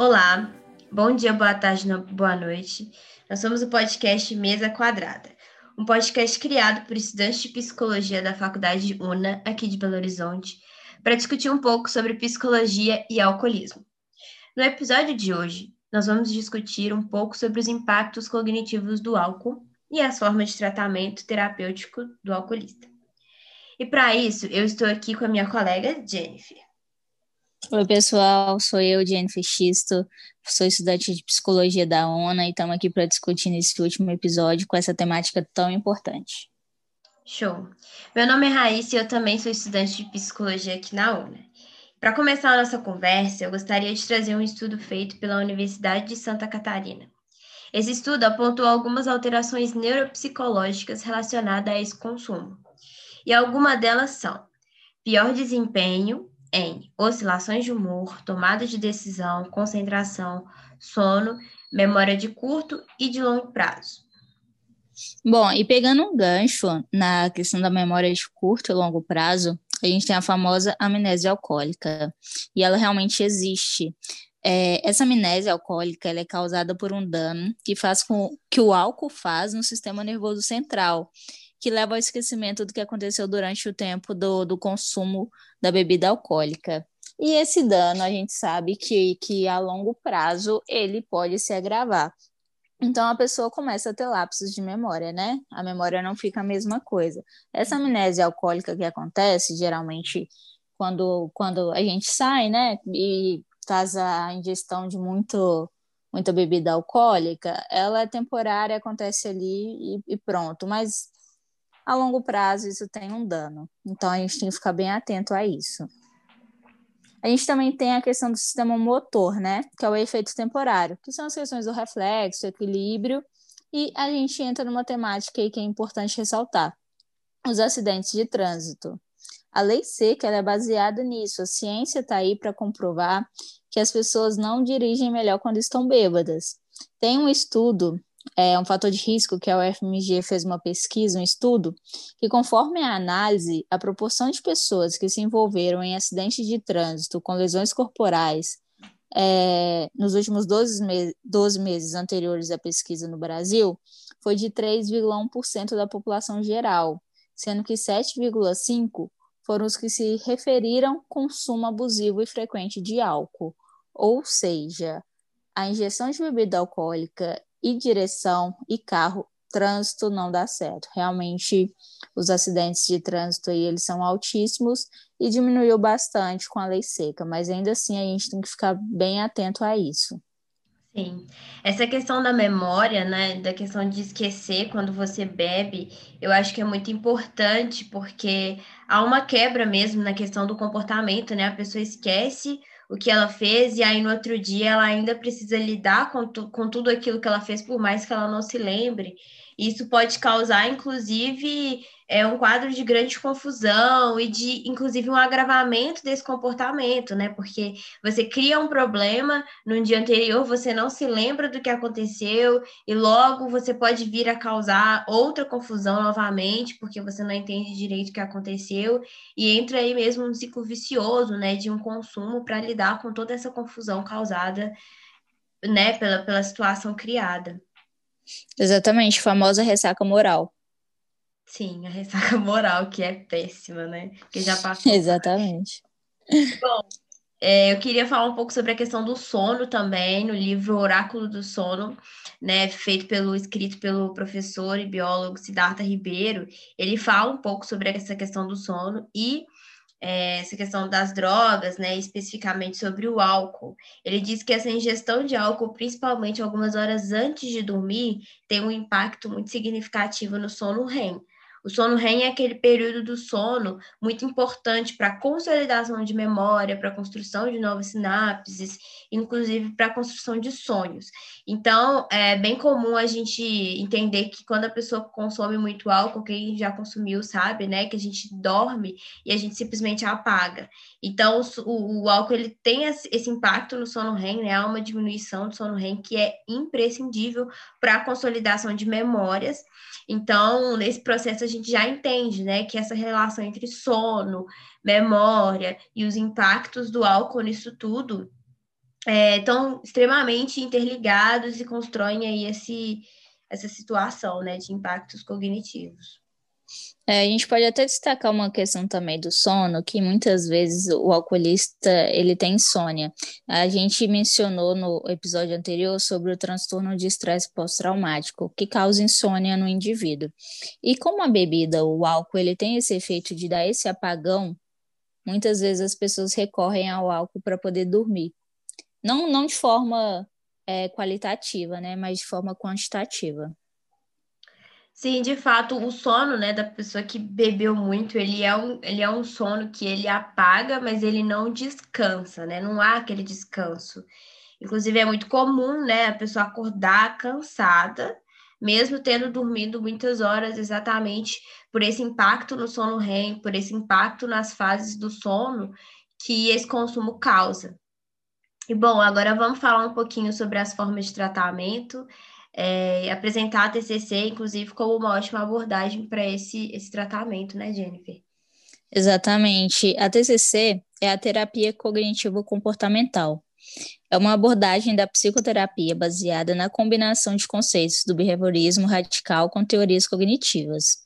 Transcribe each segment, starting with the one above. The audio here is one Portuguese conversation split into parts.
Olá, bom dia, boa tarde, boa noite. Nós somos o podcast Mesa Quadrada, um podcast criado por estudantes de psicologia da Faculdade UNA, aqui de Belo Horizonte, para discutir um pouco sobre psicologia e alcoolismo. No episódio de hoje, nós vamos discutir um pouco sobre os impactos cognitivos do álcool e as formas de tratamento terapêutico do alcoolista. E para isso, eu estou aqui com a minha colega Jennifer. Oi, pessoal, sou eu, Jennifer Xisto, sou estudante de psicologia da ONA e estamos aqui para discutir nesse último episódio com essa temática tão importante. Show! Meu nome é Raíssa e eu também sou estudante de psicologia aqui na ONA. Para começar a nossa conversa, eu gostaria de trazer um estudo feito pela Universidade de Santa Catarina. Esse estudo apontou algumas alterações neuropsicológicas relacionadas a esse consumo. E algumas delas são pior desempenho, em oscilações de humor, tomada de decisão, concentração, sono, memória de curto e de longo prazo. Bom, e pegando um gancho na questão da memória de curto e longo prazo, a gente tem a famosa amnésia alcoólica, e ela realmente existe. É, essa amnésia alcoólica é causada por um dano que faz com que o álcool faz no sistema nervoso central, que leva ao esquecimento do que aconteceu durante o tempo do, do consumo da bebida alcoólica. E esse dano a gente sabe que, que a longo prazo ele pode se agravar. Então a pessoa começa a ter lapsos de memória, né? A memória não fica a mesma coisa. Essa amnésia alcoólica que acontece, geralmente, quando, quando a gente sai, né? E faz a ingestão de muito, muita bebida alcoólica, ela é temporária, acontece ali e, e pronto. Mas a longo prazo isso tem um dano. Então a gente tem que ficar bem atento a isso. A gente também tem a questão do sistema motor, né? Que é o efeito temporário, que são as questões do reflexo, equilíbrio, e a gente entra numa temática aí que é importante ressaltar: os acidentes de trânsito. A lei seca é baseada nisso. A ciência está aí para comprovar que as pessoas não dirigem melhor quando estão bêbadas. Tem um estudo é, um fator de risco, que a UFMG fez uma pesquisa, um estudo, que conforme a análise, a proporção de pessoas que se envolveram em acidentes de trânsito com lesões corporais é, nos últimos 12, me 12 meses anteriores à pesquisa no Brasil foi de 3,1% da população geral, sendo que 7,5% foram os que se referiram consumo abusivo e frequente de álcool. Ou seja, a injeção de bebida alcoólica e direção e carro, trânsito não dá certo. Realmente, os acidentes de trânsito aí, eles são altíssimos e diminuiu bastante com a lei seca, mas ainda assim a gente tem que ficar bem atento a isso. Sim, essa questão da memória, né, da questão de esquecer quando você bebe, eu acho que é muito importante, porque há uma quebra mesmo na questão do comportamento, né, a pessoa esquece o que ela fez, e aí no outro dia ela ainda precisa lidar com, tu, com tudo aquilo que ela fez, por mais que ela não se lembre. Isso pode causar, inclusive, é, um quadro de grande confusão e de, inclusive, um agravamento desse comportamento, né? Porque você cria um problema no dia anterior, você não se lembra do que aconteceu, e logo você pode vir a causar outra confusão novamente, porque você não entende direito o que aconteceu, e entra aí mesmo um ciclo vicioso, né? De um consumo para lidar com toda essa confusão causada, né? Pela, pela situação criada. Exatamente, famosa ressaca moral. Sim, a ressaca moral, que é péssima, né? Que já passou. Exatamente. Bom, é, eu queria falar um pouco sobre a questão do sono também, no livro Oráculo do Sono, né, feito pelo, escrito pelo professor e biólogo Siddhartha Ribeiro. Ele fala um pouco sobre essa questão do sono e é, essa questão das drogas, né, especificamente sobre o álcool. Ele diz que essa ingestão de álcool, principalmente algumas horas antes de dormir, tem um impacto muito significativo no sono REM. O sono REM é aquele período do sono muito importante para a consolidação de memória, para a construção de novas sinapses, inclusive para a construção de sonhos. Então, é bem comum a gente entender que quando a pessoa consome muito álcool, quem já consumiu sabe, né, que a gente dorme e a gente simplesmente apaga. Então, o, o álcool ele tem esse impacto no sono REM, né, há uma diminuição do sono REM que é imprescindível para a consolidação de memórias. Então, nesse processo, gente já entende, né, que essa relação entre sono, memória e os impactos do álcool nisso tudo estão é, extremamente interligados e constroem aí esse, essa situação né, de impactos cognitivos. É, a gente pode até destacar uma questão também do sono, que muitas vezes o alcoolista ele tem insônia. A gente mencionou no episódio anterior sobre o transtorno de estresse pós-traumático, que causa insônia no indivíduo. E como a bebida, o álcool, ele tem esse efeito de dar esse apagão, muitas vezes as pessoas recorrem ao álcool para poder dormir. Não, não de forma é, qualitativa, né, mas de forma quantitativa. Sim, de fato, o sono, né, da pessoa que bebeu muito, ele é um, ele é um sono que ele apaga, mas ele não descansa, né? Não há aquele descanso. Inclusive, é muito comum, né, a pessoa acordar cansada, mesmo tendo dormido muitas horas, exatamente por esse impacto no sono REM, por esse impacto nas fases do sono que esse consumo causa. E bom, agora vamos falar um pouquinho sobre as formas de tratamento é, apresentar a TCC, inclusive, como uma ótima abordagem para esse, esse tratamento, né, Jennifer? Exatamente. A TCC é a terapia cognitivo-comportamental. É uma abordagem da psicoterapia baseada na combinação de conceitos do behaviorismo radical com teorias cognitivas.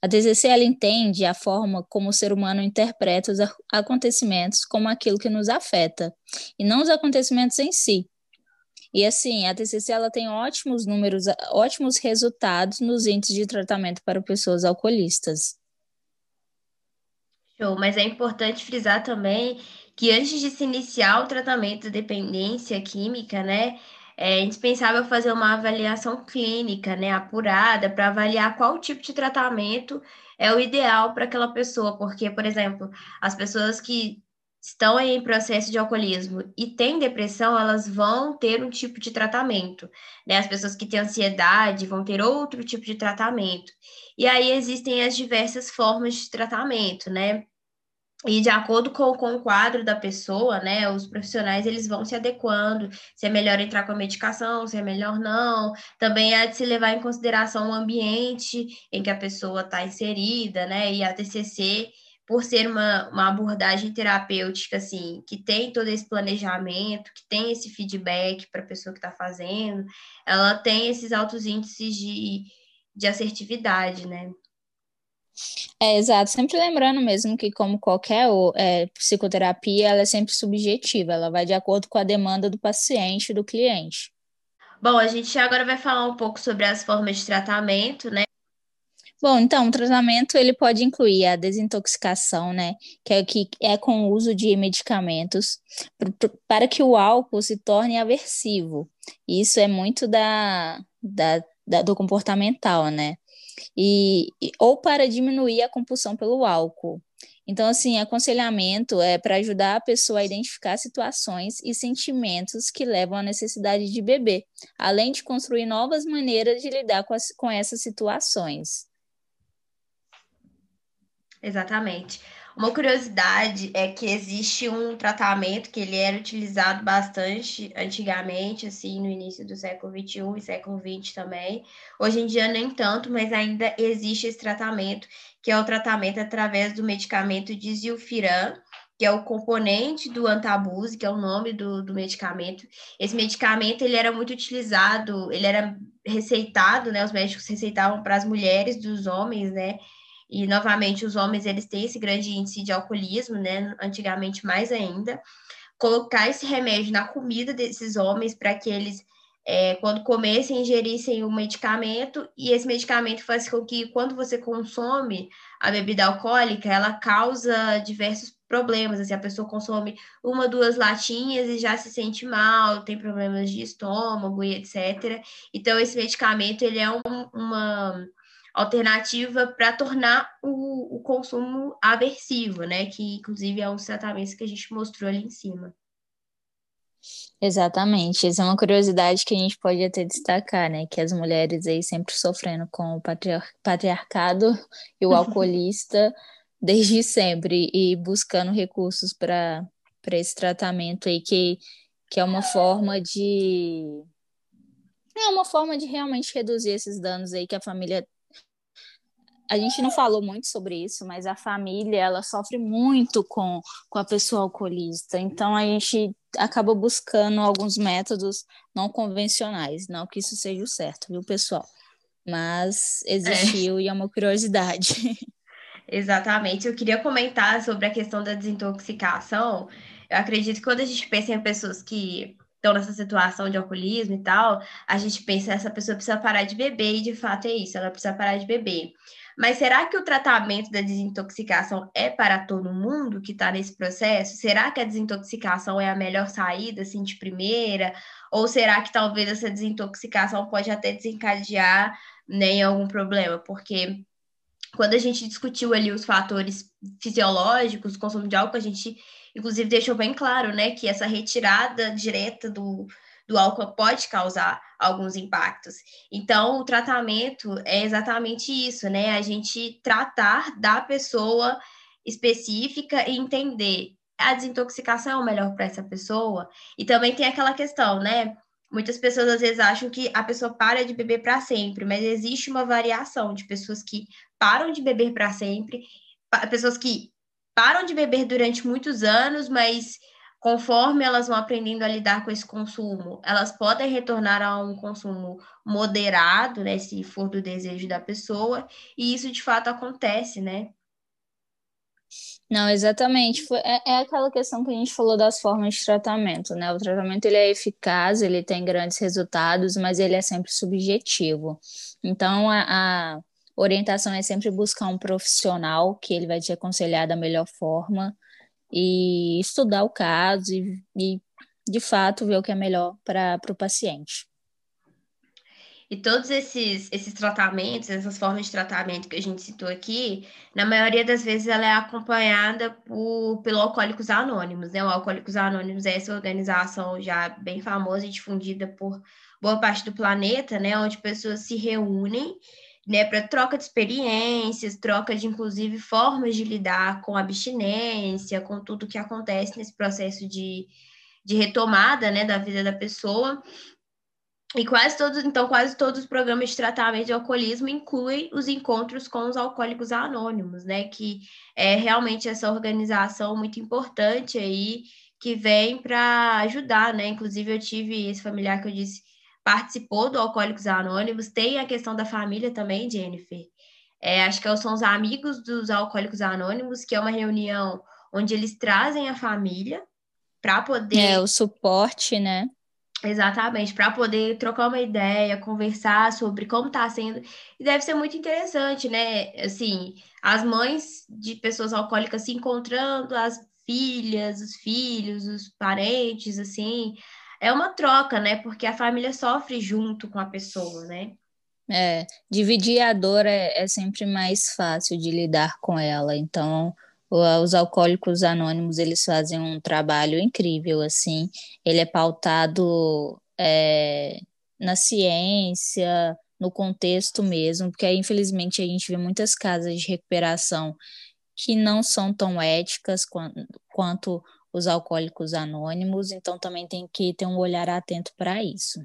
A TCC ela entende a forma como o ser humano interpreta os acontecimentos como aquilo que nos afeta, e não os acontecimentos em si, e assim, a TCC ela tem ótimos números, ótimos resultados nos índices de tratamento para pessoas alcoolistas. Show, mas é importante frisar também que antes de se iniciar o tratamento de dependência química, né, é indispensável fazer uma avaliação clínica, né, apurada, para avaliar qual tipo de tratamento é o ideal para aquela pessoa, porque, por exemplo, as pessoas que estão em processo de alcoolismo e têm depressão, elas vão ter um tipo de tratamento, né? As pessoas que têm ansiedade vão ter outro tipo de tratamento. E aí existem as diversas formas de tratamento, né? E de acordo com, com o quadro da pessoa, né, os profissionais eles vão se adequando, se é melhor entrar com a medicação, se é melhor não. Também é de se levar em consideração o ambiente em que a pessoa está inserida, né, e a TCC por ser uma, uma abordagem terapêutica, assim, que tem todo esse planejamento, que tem esse feedback para a pessoa que está fazendo, ela tem esses altos índices de, de assertividade, né? É, exato. Sempre lembrando mesmo que, como qualquer é, psicoterapia, ela é sempre subjetiva, ela vai de acordo com a demanda do paciente, do cliente. Bom, a gente agora vai falar um pouco sobre as formas de tratamento, né? Bom, então, o tratamento ele pode incluir a desintoxicação, né, que é que é com o uso de medicamentos para que o álcool se torne aversivo. Isso é muito da, da, da do comportamental, né? E, ou para diminuir a compulsão pelo álcool. Então, assim, aconselhamento é para ajudar a pessoa a identificar situações e sentimentos que levam à necessidade de beber, além de construir novas maneiras de lidar com, as, com essas situações. Exatamente. Uma curiosidade é que existe um tratamento que ele era utilizado bastante antigamente, assim, no início do século XXI e século XX também. Hoje em dia nem tanto, mas ainda existe esse tratamento, que é o tratamento através do medicamento Disilfiram, que é o componente do antabuse, que é o nome do, do medicamento. Esse medicamento ele era muito utilizado, ele era receitado, né? Os médicos receitavam para as mulheres dos homens, né? E, novamente, os homens, eles têm esse grande índice de alcoolismo, né? Antigamente, mais ainda. Colocar esse remédio na comida desses homens para que eles, é, quando comessem, ingerissem o medicamento. E esse medicamento faz com que, quando você consome a bebida alcoólica, ela causa diversos problemas. Assim, a pessoa consome uma, duas latinhas e já se sente mal, tem problemas de estômago e etc. Então, esse medicamento, ele é um, uma alternativa para tornar o, o, consumo aversivo, né? Que inclusive é um dos tratamentos que a gente mostrou ali em cima. Exatamente, essa é uma curiosidade que a gente pode até destacar, né? Que as mulheres aí sempre sofrendo com o patriar patriarcado e o alcoolista desde sempre e buscando recursos para esse tratamento aí que, que é uma forma de é uma forma de realmente reduzir esses danos aí que a família a gente não falou muito sobre isso, mas a família ela sofre muito com, com a pessoa alcoolista. Então a gente acaba buscando alguns métodos não convencionais. Não que isso seja o certo, viu, pessoal? Mas existiu é. e é uma curiosidade. Exatamente. Eu queria comentar sobre a questão da desintoxicação. Eu acredito que quando a gente pensa em pessoas que estão nessa situação de alcoolismo e tal, a gente pensa essa pessoa precisa parar de beber e de fato é isso, ela precisa parar de beber. Mas será que o tratamento da desintoxicação é para todo mundo que está nesse processo? Será que a desintoxicação é a melhor saída, assim, de primeira? Ou será que talvez essa desintoxicação pode até desencadear né, em algum problema? Porque quando a gente discutiu ali os fatores fisiológicos, consumo de álcool, a gente inclusive deixou bem claro, né, que essa retirada direta do, do álcool pode causar alguns impactos. Então, o tratamento é exatamente isso, né? A gente tratar da pessoa específica e entender a desintoxicação é o melhor para essa pessoa. E também tem aquela questão, né? Muitas pessoas às vezes acham que a pessoa para de beber para sempre, mas existe uma variação de pessoas que param de beber para sempre, pessoas que param de beber durante muitos anos, mas conforme elas vão aprendendo a lidar com esse consumo, elas podem retornar a um consumo moderado, né, se for do desejo da pessoa, e isso de fato acontece, né? Não, exatamente. Foi, é, é, aquela questão que a gente falou das formas de tratamento, né? O tratamento ele é eficaz, ele tem grandes resultados, mas ele é sempre subjetivo. Então, a, a orientação é sempre buscar um profissional que ele vai te aconselhar da melhor forma e estudar o caso e, e de fato, ver o que é melhor para o paciente. E todos esses, esses tratamentos, essas formas de tratamento que a gente citou aqui, na maioria das vezes ela é acompanhada por, pelo Alcoólicos Anônimos, né? O Alcoólicos Anônimos é essa organização já bem famosa e difundida por boa parte do planeta, né? Onde pessoas se reúnem né, para troca de experiências, troca de inclusive formas de lidar com abstinência, com tudo que acontece nesse processo de, de retomada, né, da vida da pessoa. E quase todos, então, quase todos os programas de tratamento de alcoolismo incluem os encontros com os alcoólicos anônimos, né? Que é realmente essa organização muito importante aí que vem para ajudar, né? Inclusive, eu tive esse familiar que eu disse participou do Alcoólicos Anônimos, tem a questão da família também, Jennifer. É, acho que são os amigos dos Alcoólicos Anônimos, que é uma reunião onde eles trazem a família para poder. É, o suporte, né? Exatamente, para poder trocar uma ideia, conversar sobre como está sendo. E deve ser muito interessante, né? Assim, as mães de pessoas alcoólicas se encontrando, as filhas, os filhos, os parentes, assim. É uma troca, né? Porque a família sofre junto com a pessoa, né? É, dividir a dor é, é sempre mais fácil de lidar com ela. Então, os alcoólicos anônimos eles fazem um trabalho incrível assim ele é pautado é, na ciência no contexto mesmo porque infelizmente a gente vê muitas casas de recuperação que não são tão éticas quanto, quanto os alcoólicos anônimos então também tem que ter um olhar atento para isso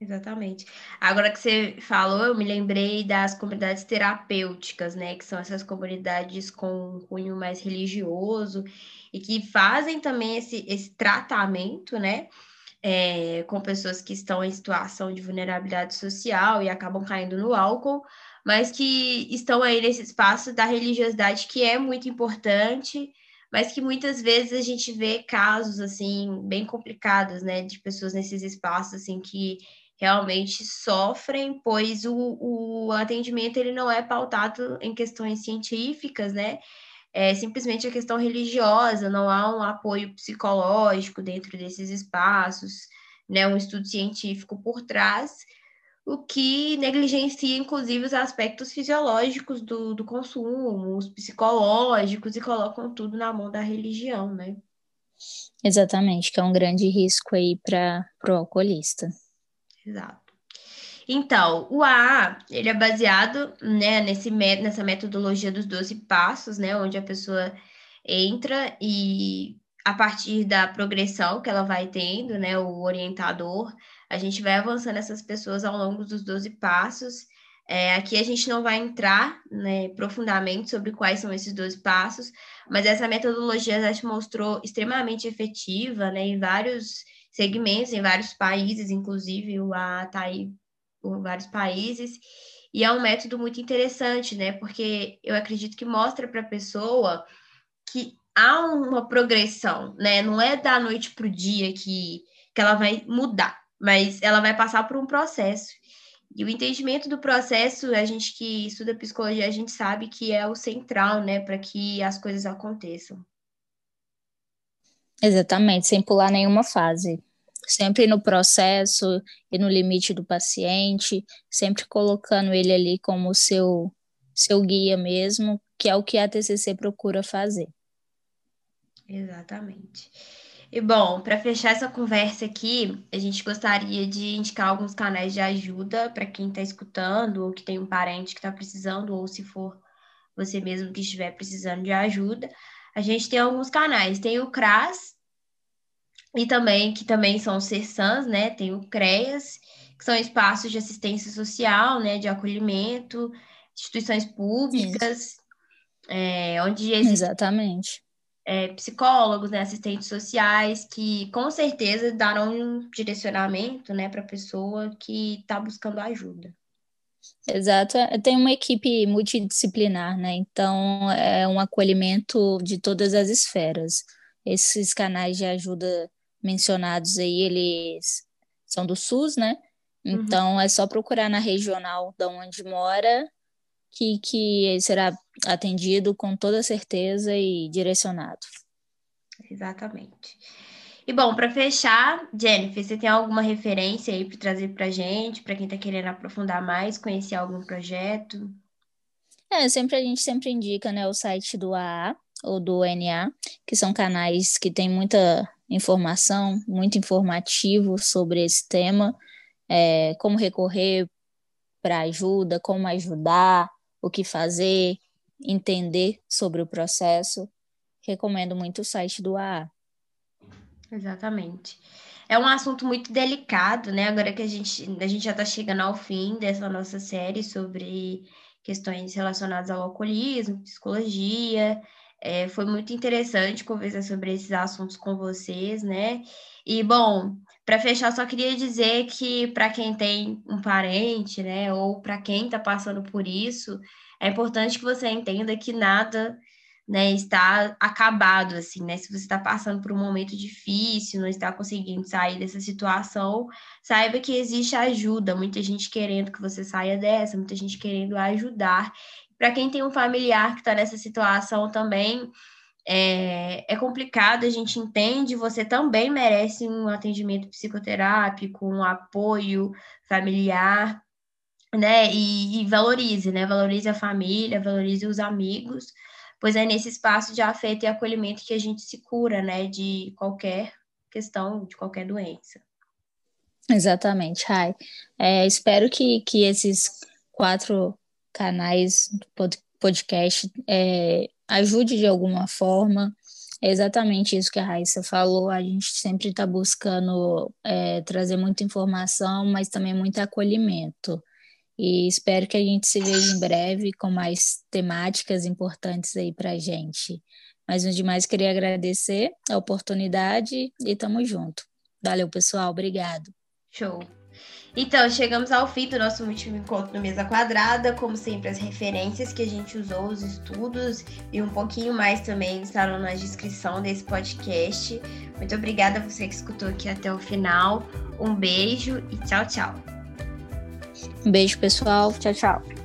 Exatamente. Agora que você falou, eu me lembrei das comunidades terapêuticas, né? Que são essas comunidades com cunho mais religioso e que fazem também esse, esse tratamento, né? É, com pessoas que estão em situação de vulnerabilidade social e acabam caindo no álcool, mas que estão aí nesse espaço da religiosidade que é muito importante, mas que muitas vezes a gente vê casos assim bem complicados, né, de pessoas nesses espaços assim que realmente sofrem, pois o, o atendimento ele não é pautado em questões científicas, né? É simplesmente a questão religiosa, não há um apoio psicológico dentro desses espaços, né? Um estudo científico por trás, o que negligencia, inclusive, os aspectos fisiológicos do, do consumo, os psicológicos, e colocam tudo na mão da religião, né? Exatamente, que é um grande risco aí para o alcoolista. Exato. Então, o AA, ele é baseado, né, nesse, nessa metodologia dos 12 passos, né, onde a pessoa entra e a partir da progressão que ela vai tendo, né, o orientador, a gente vai avançando essas pessoas ao longo dos 12 passos, É, aqui a gente não vai entrar né, profundamente sobre quais são esses 12 passos, mas essa metodologia já se mostrou extremamente efetiva né, em vários segmentos, em vários países, inclusive o A está aí por vários países, e é um método muito interessante, né? Porque eu acredito que mostra para a pessoa que há uma progressão, né? Não é da noite para o dia que, que ela vai mudar, mas ela vai passar por um processo. E o entendimento do processo, a gente que estuda psicologia, a gente sabe que é o central, né, para que as coisas aconteçam. Exatamente, sem pular nenhuma fase. Sempre no processo e no limite do paciente, sempre colocando ele ali como seu seu guia mesmo, que é o que a TCC procura fazer. Exatamente. E bom, para fechar essa conversa aqui, a gente gostaria de indicar alguns canais de ajuda para quem está escutando, ou que tem um parente que está precisando, ou se for você mesmo que estiver precisando de ajuda. A gente tem alguns canais, tem o CRAS, e também, que também são CERSANs, né? Tem o CREAS, que são espaços de assistência social, né? De acolhimento, instituições públicas, é, onde existe... Exatamente é, psicólogos, né, assistentes sociais, que com certeza darão um direcionamento né, para a pessoa que está buscando ajuda. Exato, é, tem uma equipe multidisciplinar, né? Então é um acolhimento de todas as esferas. Esses canais de ajuda mencionados aí, eles são do SUS, né? Uhum. Então uhum. é só procurar na regional da onde mora que, que será atendido com toda certeza e direcionado. Exatamente. E bom, para fechar, Jennifer, você tem alguma referência aí para trazer para a gente, para quem está querendo aprofundar mais, conhecer algum projeto? É, sempre a gente sempre indica, né, o site do AA ou do NA, que são canais que têm muita informação, muito informativo sobre esse tema, é, como recorrer para ajuda, como ajudar, o que fazer, entender sobre o processo, recomendo muito o site do AA. Exatamente. É um assunto muito delicado, né? Agora que a gente, a gente já está chegando ao fim dessa nossa série sobre questões relacionadas ao alcoolismo, psicologia. É, foi muito interessante conversar sobre esses assuntos com vocês, né? E, bom, para fechar, só queria dizer que para quem tem um parente, né, ou para quem está passando por isso, é importante que você entenda que nada, né, está acabado assim, né? Se você está passando por um momento difícil, não está conseguindo sair dessa situação, saiba que existe ajuda, muita gente querendo que você saia dessa, muita gente querendo ajudar. Para quem tem um familiar que está nessa situação também, é, é complicado, a gente entende, você também merece um atendimento psicoterápico, um apoio familiar, né? E, e, valorize, né? Valorize a família, valorize os amigos, pois é nesse espaço de afeto e acolhimento que a gente se cura, né? De qualquer questão, de qualquer doença. Exatamente, Rai. É, espero que, que esses quatro canais do podcast é, ajude de alguma forma. É exatamente isso que a Raíssa falou. A gente sempre está buscando é, trazer muita informação, mas também muito acolhimento. E espero que a gente se veja em breve com mais temáticas importantes aí para a gente. Mas no demais, queria agradecer a oportunidade e tamo junto. Valeu, pessoal. Obrigado. Show. Então, chegamos ao fim do nosso último encontro no Mesa Quadrada. Como sempre, as referências que a gente usou, os estudos e um pouquinho mais também estarão na descrição desse podcast. Muito obrigada a você que escutou aqui até o final. Um beijo e tchau, tchau. Um beijo, pessoal. Tchau, tchau.